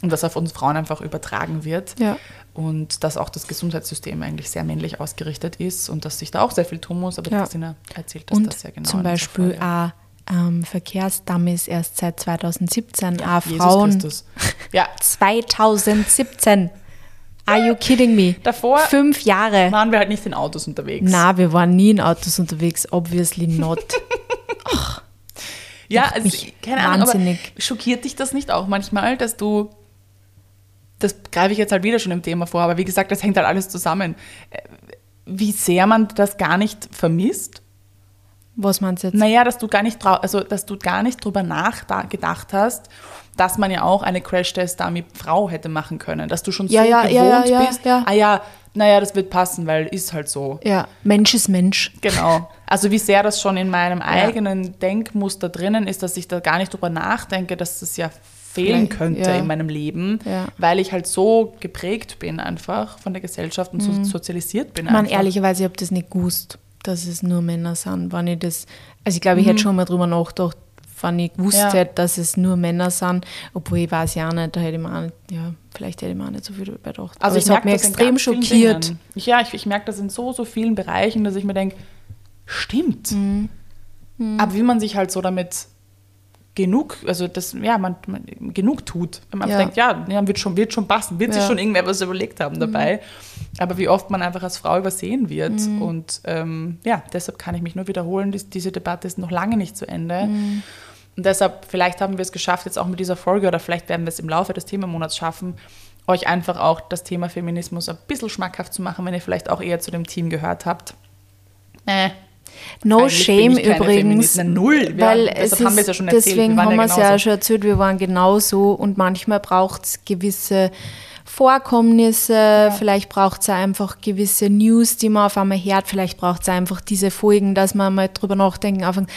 und das auf uns Frauen einfach übertragen wird. Ja. Und dass auch das Gesundheitssystem eigentlich sehr männlich ausgerichtet ist und dass sich da auch sehr viel tun muss. Aber ja. Christina erzählt das, und das ja genau. Zum Beispiel auch ähm, Verkehrsdamm ist erst seit 2017 ja, auch Frauen. Ja. 2017. Are you kidding me? Davor fünf Jahre. waren wir halt nicht in Autos unterwegs. Na, wir waren nie in Autos unterwegs, obviously not. Ach. Ja, also, keine Ahnung, aber schockiert dich das nicht auch manchmal, dass du, das greife ich jetzt halt wieder schon im Thema vor, aber wie gesagt, das hängt halt alles zusammen, äh, wie sehr man das gar nicht vermisst? Was meinst du jetzt? Naja, dass du gar nicht, also, dass du gar nicht drüber nachgedacht hast, dass man ja auch eine Crash-Test-Dummy-Frau hätte machen können. Dass du schon ja, so ja, gewohnt ja, bist. Ah ja, naja, das wird passen, weil ist halt so. Ja, Mensch ist Mensch. Genau. Also wie sehr das schon in meinem eigenen Denkmuster drinnen ist, dass ich da gar nicht drüber nachdenke, dass das ja fehlen könnte in meinem Leben, weil ich halt so geprägt bin einfach von der Gesellschaft und mhm. so sozialisiert bin. Man, ehrlicherweise, ich habe das nicht gewusst, dass es nur Männer sind. Wenn ich das, also ich glaube, ich mhm. hätte schon mal drüber nachgedacht, wenn ich gewusst ja. hätte, dass es nur Männer sind, obwohl ich weiß ja auch nicht, da hätte ich mir auch nicht, ja, vielleicht hätte ich mir auch nicht so viel darüber gedacht. Also ich hat mich extrem schockiert. Ich, ja, ich, ich merke das in so, so vielen Bereichen, dass ich mir denke, stimmt. Mhm. Mhm. Aber wie man sich halt so damit genug, also das, ja, man, man genug tut. Wenn man ja. denkt, ja, ja, wird schon, wird schon passen, wird ja. sich schon irgendwer was überlegt haben dabei. Mhm. Aber wie oft man einfach als Frau übersehen wird. Mhm. Und ähm, ja, deshalb kann ich mich nur wiederholen, die, diese Debatte ist noch lange nicht zu Ende. Mhm. Und deshalb, vielleicht haben wir es geschafft, jetzt auch mit dieser Folge, oder vielleicht werden wir es im Laufe des Themenmonats schaffen, euch einfach auch das Thema Feminismus ein bisschen schmackhaft zu machen, wenn ihr vielleicht auch eher zu dem Team gehört habt. Äh, No Eigentlich shame übrigens. Null. Wir, weil es ist, haben wir es ja schon erzählt. Deswegen wir haben wir es ja schon erzählt, wir waren genauso und manchmal braucht es gewisse Vorkommnisse, ja. vielleicht braucht es einfach gewisse News, die man auf einmal hört, vielleicht braucht es einfach diese Folgen, dass man mal drüber nachdenken, anfängt, hm,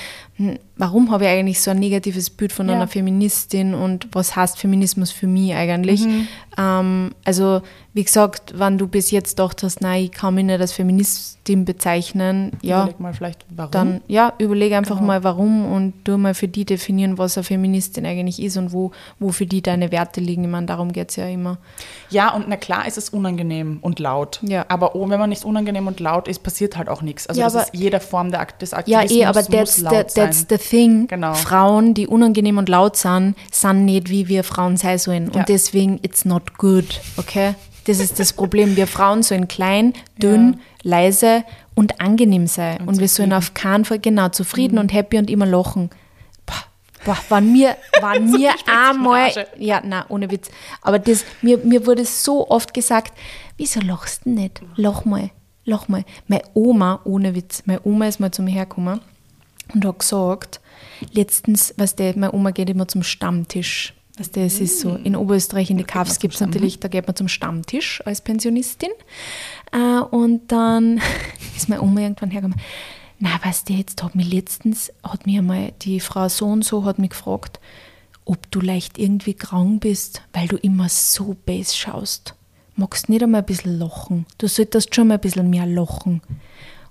warum habe ich eigentlich so ein negatives Bild von ja. einer Feministin und was heißt Feminismus für mich eigentlich? Mhm. Ähm, also, wie gesagt, wenn du bis jetzt gedacht hast, nein, ich kann mich nicht als Feministin bezeichnen, ja, überleg mal vielleicht, warum. Dann, ja, überlege einfach genau. mal, warum und du mal für die definieren, was eine Feministin eigentlich ist und wo, wo für die deine Werte liegen. Ich meine, darum geht es ja immer. Ja, und na klar ist es unangenehm und laut. Ja. Aber oh, wenn man nicht unangenehm und laut ist, passiert halt auch nichts. Also, ja, das aber, ist jede Form der, des Aktivismus. Ja, eh, aber that's, the, that's the thing. Genau. Frauen, die unangenehm und laut sind, sind nicht wie wir Frauen sein sollen. Ja. Und deswegen, it's not good, okay? Das ist das Problem. Wir Frauen sollen klein, dünn, ja. leise und angenehm sein. Und, und wir sollen auf keinen Fall, genau, zufrieden mhm. und happy und immer lachen. Boah, waren mir, waren mir einmal, ja, na ohne Witz. Aber das, mir, mir wurde so oft gesagt, wieso lachst du nicht? Lach mal, lach mal. Meine Oma, ohne Witz, meine Oma ist mal zu mir hergekommen und hat gesagt, letztens, was der, meine Oma geht immer zum Stammtisch. Weißt du, es ist so, in Oberösterreich in die Kaffs gibt es natürlich, da geht man zum Stammtisch als Pensionistin. Äh, und dann ist meine Oma irgendwann hergekommen. Na, weißt du, jetzt hat mich letztens, hat mir einmal die Frau so und so hat mich gefragt, ob du leicht irgendwie krank bist, weil du immer so bass schaust. Magst nicht einmal ein bisschen lachen? Du solltest schon mal ein bisschen mehr lachen.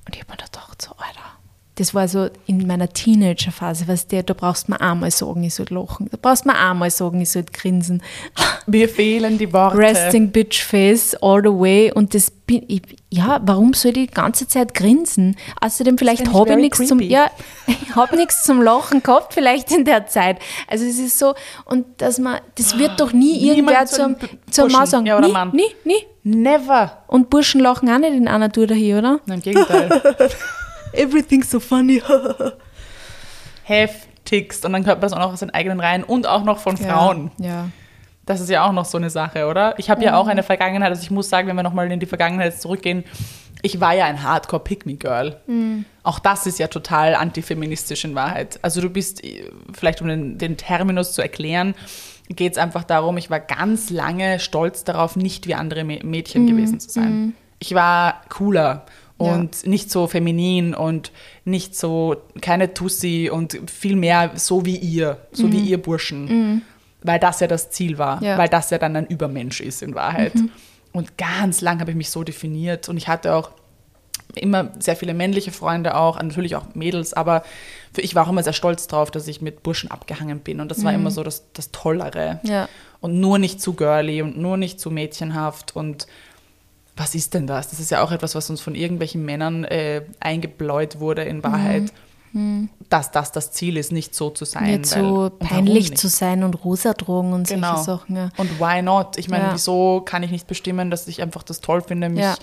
Und ich habe mir gedacht, so, Alter, das war so in meiner Teenagerphase, was der, da brauchst du mir einmal sagen, ich soll lachen. Da brauchst du mir einmal sagen, ich soll grinsen. Mir fehlen die Worte. Resting Bitch Face all the way. Und das bin ich, ja, warum soll ich die ganze Zeit grinsen? Außerdem vielleicht habe ich nichts zum, ja, ich habe nichts zum Lachen gehabt, vielleicht in der Zeit. Also es ist so, und dass man, das wird doch nie irgendwer zum, zum Mann sagen. ja, oder nie, Mann. nie, nie. Never. Und Burschen lachen auch nicht in einer Tour daher, oder? Nein, im Gegenteil. Everything's so funny. Heftigst. Und dann hört man das auch noch aus den eigenen Reihen und auch noch von Frauen. Ja. Das ist ja auch noch so eine Sache, oder? Ich habe ja auch eine Vergangenheit, also ich muss sagen, wenn wir nochmal in die Vergangenheit zurückgehen, ich war ja ein hardcore me girl Auch das ist ja total antifeministisch in Wahrheit. Also du bist, äh, vielleicht um den, den Terminus zu erklären, geht es einfach darum, ich war ganz lange stolz darauf, nicht wie andere Mä- Mädchen gewesen zu sein. Ich war cooler und nicht so feminin und nicht so, keine Tussi und viel mehr so wie ihr, so wie ihr Burschen. Weil das ja das Ziel war, Ja. weil das ja dann ein Übermensch ist in Wahrheit. Und ganz lang habe ich mich so definiert und ich hatte auch immer sehr viele männliche Freunde auch, natürlich auch Mädels, aber für ich war auch immer sehr stolz drauf, dass ich mit Burschen abgehangen bin und das war immer so das, das Tollere. Ja. Und nur nicht zu girly und nur nicht zu mädchenhaft und was ist denn das? Das ist ja auch etwas, was uns von irgendwelchen Männern äh, eingebläut wurde in Wahrheit, dass das das Ziel ist, nicht so zu sein. Nicht so peinlich nicht? zu sein und rosa drogen und Genau. solche Sachen. Ja. Und why not? Ich meine, Ja. wieso kann ich nicht bestimmen, dass ich einfach das toll finde, mich Ja.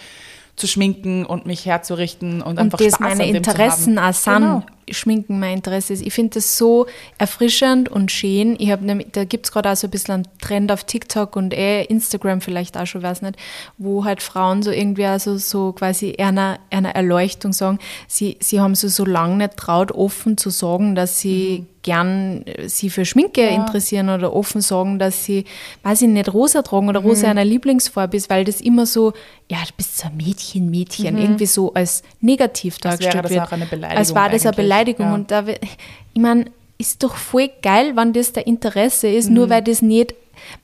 Zu schminken und mich herzurichten und, Und einfach das Spaß meine an dem Interessen zu auch haben. sind, Genau. Schminken mein Interesse ist. Ich finde das so erfrischend und schön. Ich habe nämlich, da gibt es gerade auch so ein bisschen einen Trend auf TikTok und eh Instagram vielleicht auch schon, weiß nicht, wo halt Frauen so irgendwie also so quasi einer, einer Erleuchtung sagen, sie, sie haben so so lange nicht traut, offen zu sagen, dass sie Mhm. Gern äh, sie für Schminke interessieren oder offen sagen, dass sie, weiß ich nicht, rosa tragen oder Mhm. rosa einer Lieblingsfarbe ist, weil das immer so, ja, du bist so ein Mädchen, Mädchen, irgendwie so als negativ Mhm. Als wäre dargestellt das wird. auch eine Beleidigung Als war das eine eigentlich, Beleidigung. ja. Und da, ich meine, ist doch voll geil, wenn das der Interesse ist, Mhm. nur weil das nicht,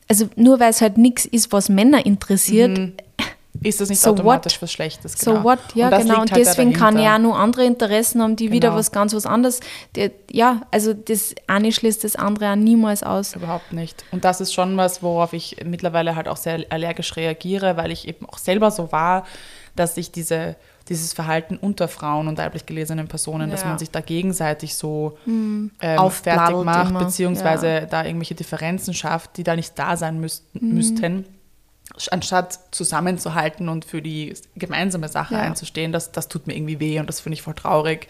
also nur weil es halt nichts ist, was Männer interessiert. Ist das nicht So automatisch what? was Schlechtes? So genau. what, ja das genau. Und halt deswegen kann ich auch noch andere Interessen haben, die wieder Genau. was ganz was anderes. Der, ja, also das eine schließt das andere auch niemals aus. Überhaupt nicht. Und das ist schon was, worauf ich mittlerweile halt auch sehr allergisch reagiere, weil ich eben auch selber so war, dass ich diese, dieses Verhalten unter Frauen und weiblich gelesenen Personen, dass Ja. Hm. man sich da gegenseitig so ähm, Aufbladelt fertig macht, immer. beziehungsweise da irgendwelche Differenzen schafft, die da nicht da sein müssten, Hm. müssten. Anstatt zusammenzuhalten und für die gemeinsame Sache Ja. einzustehen, das, das tut mir irgendwie weh und das finde ich voll traurig.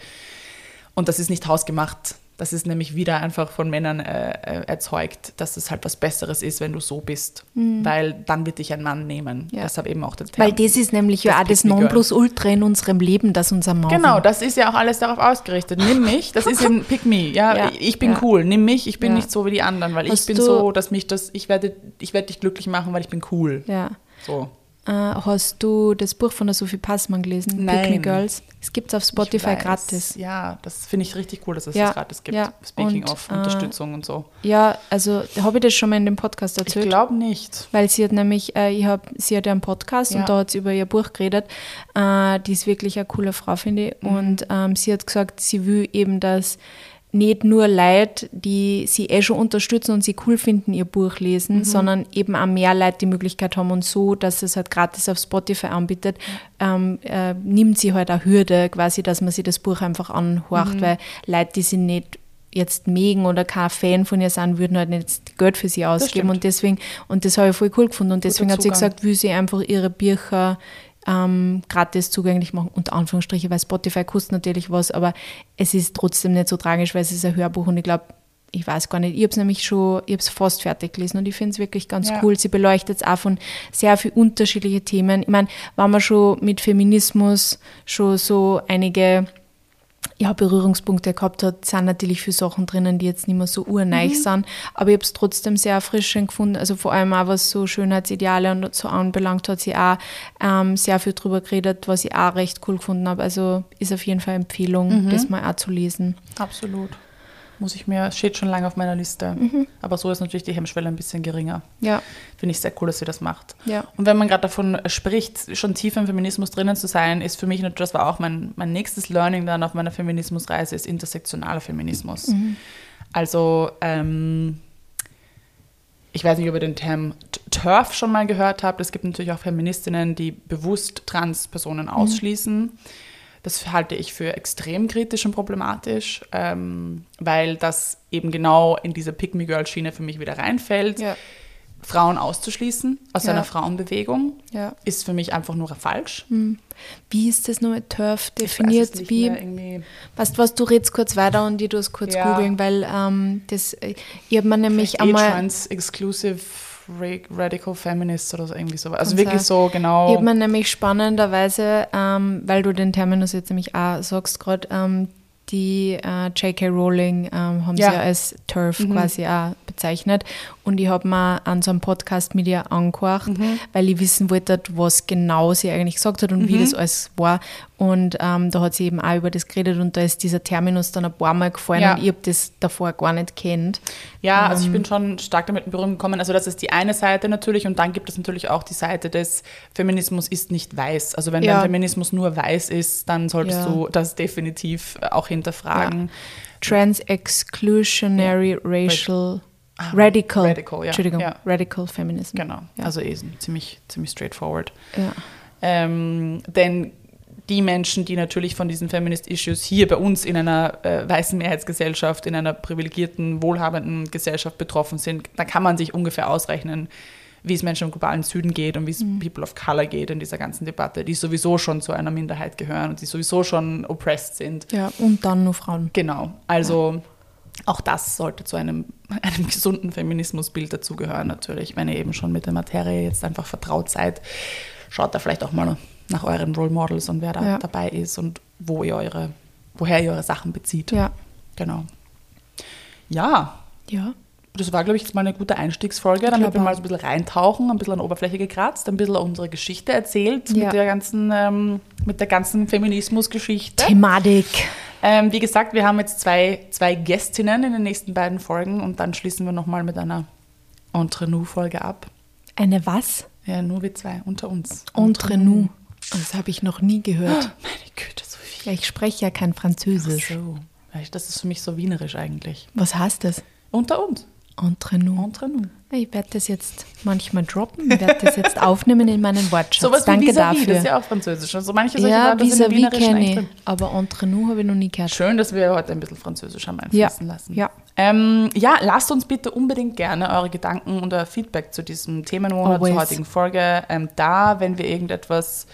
Und das ist nicht hausgemacht. Das ist nämlich wieder einfach von Männern äh, äh, erzeugt, dass es halt was Besseres ist, wenn du so bist. Weil dann wird dich ein Mann nehmen. Ja. Deshalb eben auch der Term. Weil das ist nämlich ja Das auch das. Nonplusultra in unserem Leben, dass unser Mann. Genau, das ist ja auch alles darauf ausgerichtet. Nimm mich, das ist eben Pick me. Ja, Ja, ich bin ja. cool. Nimm mich, ich bin Ja. nicht so wie die anderen, weil Hast ich bin so, dass mich das, ich werde, ich werde dich glücklich machen, weil ich bin cool. Ja. So. Äh, hast du das Buch von der Sophie Passmann gelesen? Pick Me Nein. Girls. Es gibt es auf Ich Spotify gratis. Ja, das finde ich richtig cool, dass es Ja, das gratis gibt. ja. Speaking Und, of äh, Unterstützung und so. Ja, also habe ich das schon mal in dem Podcast Ich erzählt? glaube nicht. Weil sie hat nämlich, äh, ich hab, sie hat ja einen Podcast Ja. und da hat sie über ihr Buch geredet. Äh, die ist wirklich eine coole Frau, finde ich. Mhm. Und ähm, sie hat gesagt, sie will eben, dass nicht nur Leute, die sie eh schon unterstützen und sie cool finden, ihr Buch lesen, Mhm. sondern eben auch mehr Leute die Möglichkeit haben und so, dass es halt gratis auf Spotify anbietet, ähm, äh, nimmt sie halt eine Hürde quasi, dass man sich das Buch einfach anhorcht, Mhm. weil Leute, die sie nicht jetzt mögen oder kein Fan von ihr sind, würden halt nicht Geld für sie ausgeben und deswegen, und das habe ich voll cool gefunden und deswegen hat sie gesagt, will sie einfach ihre Bücher ähm, gratis zugänglich machen, unter Anführungsstriche, weil Spotify kostet natürlich was, aber es ist trotzdem nicht so tragisch, weil es ist ein Hörbuch und ich glaube, ich weiß gar nicht, ich habe es nämlich schon, ich habe es fast fertig gelesen und ich finde es wirklich ganz Ja. cool. Sie beleuchtet es auch von sehr vielen unterschiedlichen Themen. Ich meine, wenn man schon mit Feminismus schon so einige ja, Berührungspunkte gehabt hat, sind natürlich viele Sachen drinnen, die jetzt nicht mehr so urneich Mhm. sind. Aber ich habe es trotzdem sehr erfrischend gefunden. Also vor allem auch, was so Schönheitsideale und so anbelangt, hat sie auch ähm, sehr viel drüber geredet, was ich auch recht cool gefunden habe. Also ist auf jeden Fall Empfehlung, Mhm. das mal auch zu lesen. Absolut. Muss ich mir, steht schon lange auf meiner Liste. Mhm. Aber so ist natürlich die Hemmschwelle ein bisschen geringer. Ja. Finde ich sehr cool, dass sie das macht. Ja. Und wenn man gerade davon spricht, schon tiefer im Feminismus drinnen zu sein, ist für mich, natürlich- das war auch mein, mein nächstes Learning dann auf meiner Feminismusreise, ist intersektionaler Feminismus. Mhm. Also, ähm, ich weiß nicht, ob ihr den Term TERF schon mal gehört habt. Es gibt natürlich auch Feministinnen, die bewusst Trans-Personen ausschließen. Das halte ich für extrem kritisch und problematisch, ähm, weil das eben genau in diese Pick-Me-Girl-Schiene für mich wieder reinfällt. Ja. Frauen auszuschließen aus Ja. einer Frauenbewegung Ja. ist für mich einfach nur falsch. Wie ist das TERF Ich weiß es definiert? nicht Wie, weißt du was, du redest kurz weiter und ich tue es kurz Ja. googeln, weil ähm, das, ich habe mir nämlich Eh einmal, Trans Exclusive Radical Feminist oder so irgendwie so. Also Kann wirklich so genau. ich habe mir nämlich spannenderweise, ähm, weil du den Terminus jetzt nämlich auch sagst gerade, ähm, die äh, J.K. Rowling ähm, haben Ja. sie ja als TERF Mhm. quasi auch bezeichnet. Und ich habe mir an so einem Podcast mit ihr angehört, Mhm. weil ich wissen wollte, was genau sie eigentlich gesagt hat und Mhm. wie das alles war. Und ähm, da hat sie eben auch über das geredet und da ist dieser Terminus dann ein paar Mal gefallen Ja. und ich habe das davor gar nicht kennt. Ja, also ich Ähm. bin schon stark damit in Berührung gekommen. Also das ist die eine Seite natürlich und dann gibt es natürlich auch die Seite des Feminismus ist nicht weiß. Also wenn Ja. dein Feminismus nur weiß ist, dann solltest Ja. du das definitiv auch hinterfragen. Trans-Exclusionary Racial Ah, Radical, Radical, ja. Entschuldigung, Ja. Radical Feminism. Genau, Ja. also eh ziemlich, ziemlich straightforward. Ja. Ähm, denn die Menschen, die natürlich von diesen Feminist-Issues hier bei uns in einer äh, weißen Mehrheitsgesellschaft, in einer privilegierten, wohlhabenden Gesellschaft betroffen sind, da kann man sich ungefähr ausrechnen, wie es Menschen im globalen Süden geht und wie es People of Color geht in dieser ganzen Debatte, die sowieso schon zu einer Minderheit gehören und die sowieso schon oppressed sind. ja, und dann nur Frauen. Genau, also auch das sollte zu einem, einem gesunden Feminismusbild dazugehören natürlich. Wenn ihr eben schon mit der Materie jetzt einfach vertraut seid, schaut da vielleicht auch mal nach euren Role Models und wer da Ja. dabei ist und wo ihr eure, woher ihr eure Sachen bezieht. Ja. Genau. Ja, Ja. das war, glaube ich, jetzt mal eine gute Einstiegsfolge, damit wir mal so ein bisschen reintauchen, ein bisschen an Oberfläche gekratzt, ein bisschen unsere Geschichte erzählt Ja. mit der ganzen, ähm, mit der ganzen Feminismusgeschichte. Thematik. Ähm, wie gesagt, wir haben jetzt zwei, zwei Gästinnen in den nächsten beiden Folgen und dann schließen wir nochmal mit einer Entre-nous-Folge ab. Eine was? Ja, nur wir zwei, unter uns. Entre nous. Das habe ich noch nie gehört. Meine Güte, so viel. Ja, ich spreche ja kein Ach Französisch. so. Das ist für mich so wienerisch eigentlich. Was heißt das? Unter uns. Entre nous. Entre nous. Ich werde das jetzt manchmal droppen, ich werde das jetzt aufnehmen in meinen Wortschatz. Sowas Danke wie vis dafür. das ist ja auch französisch. Also manche solche ja, vis-à-vis Wienerischen kenne ich, aber entre nous habe ich noch nie gehört. Schön, dass wir heute ein bisschen Französisch haben Ja, einfließen lassen. ja. Ähm, ja, lasst uns bitte unbedingt gerne eure Gedanken und euer Feedback zu diesem Themenmonat, zur heutigen Folge ähm, da, wenn wir irgendetwas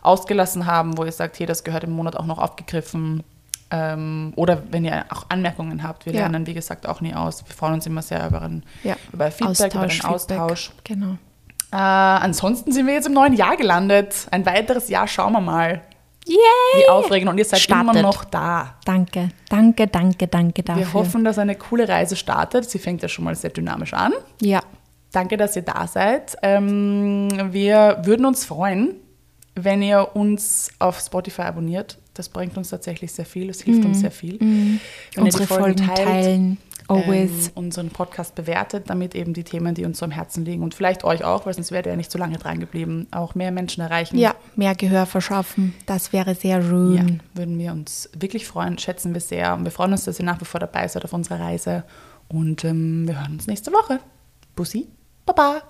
ausgelassen haben, wo ihr sagt, hey, das gehört im Monat auch noch aufgegriffen. Ähm, oder wenn ihr auch Anmerkungen habt. Wir Ja. lernen, wie gesagt, auch nie aus. Wir freuen uns immer sehr über, ein, Ja. über Feedback, über den Feedback. Austausch. Genau. Äh, ansonsten sind wir jetzt im neuen Jahr gelandet. Ein weiteres Jahr, schauen wir mal. Yay! Wie aufregend. Und ihr seid Startet. immer noch da. Danke, danke, danke, danke dafür. Wir hoffen, dass eine coole Reise startet. Sie fängt ja schon mal sehr dynamisch an. Ja, Danke, dass ihr da seid. Ähm, wir würden uns freuen, wenn ihr uns auf Spotify abonniert. Das bringt uns tatsächlich sehr viel. Es hilft uns sehr viel. Wenn ihr unsere die Folgen Folgen teilen. Always. ähm, unseren Podcast bewertet, damit eben die Themen, die uns so am Herzen liegen und vielleicht euch auch, weil sonst wärt ihr ja nicht so lange dran geblieben, auch mehr Menschen erreichen. ja, mehr Gehör verschaffen. Das wäre sehr Ja, schön. würden wir uns wirklich freuen, schätzen wir sehr. Und wir freuen uns, dass ihr nach wie vor dabei seid auf unserer Reise. Und ähm, wir hören uns nächste Woche. Bussi, Baba.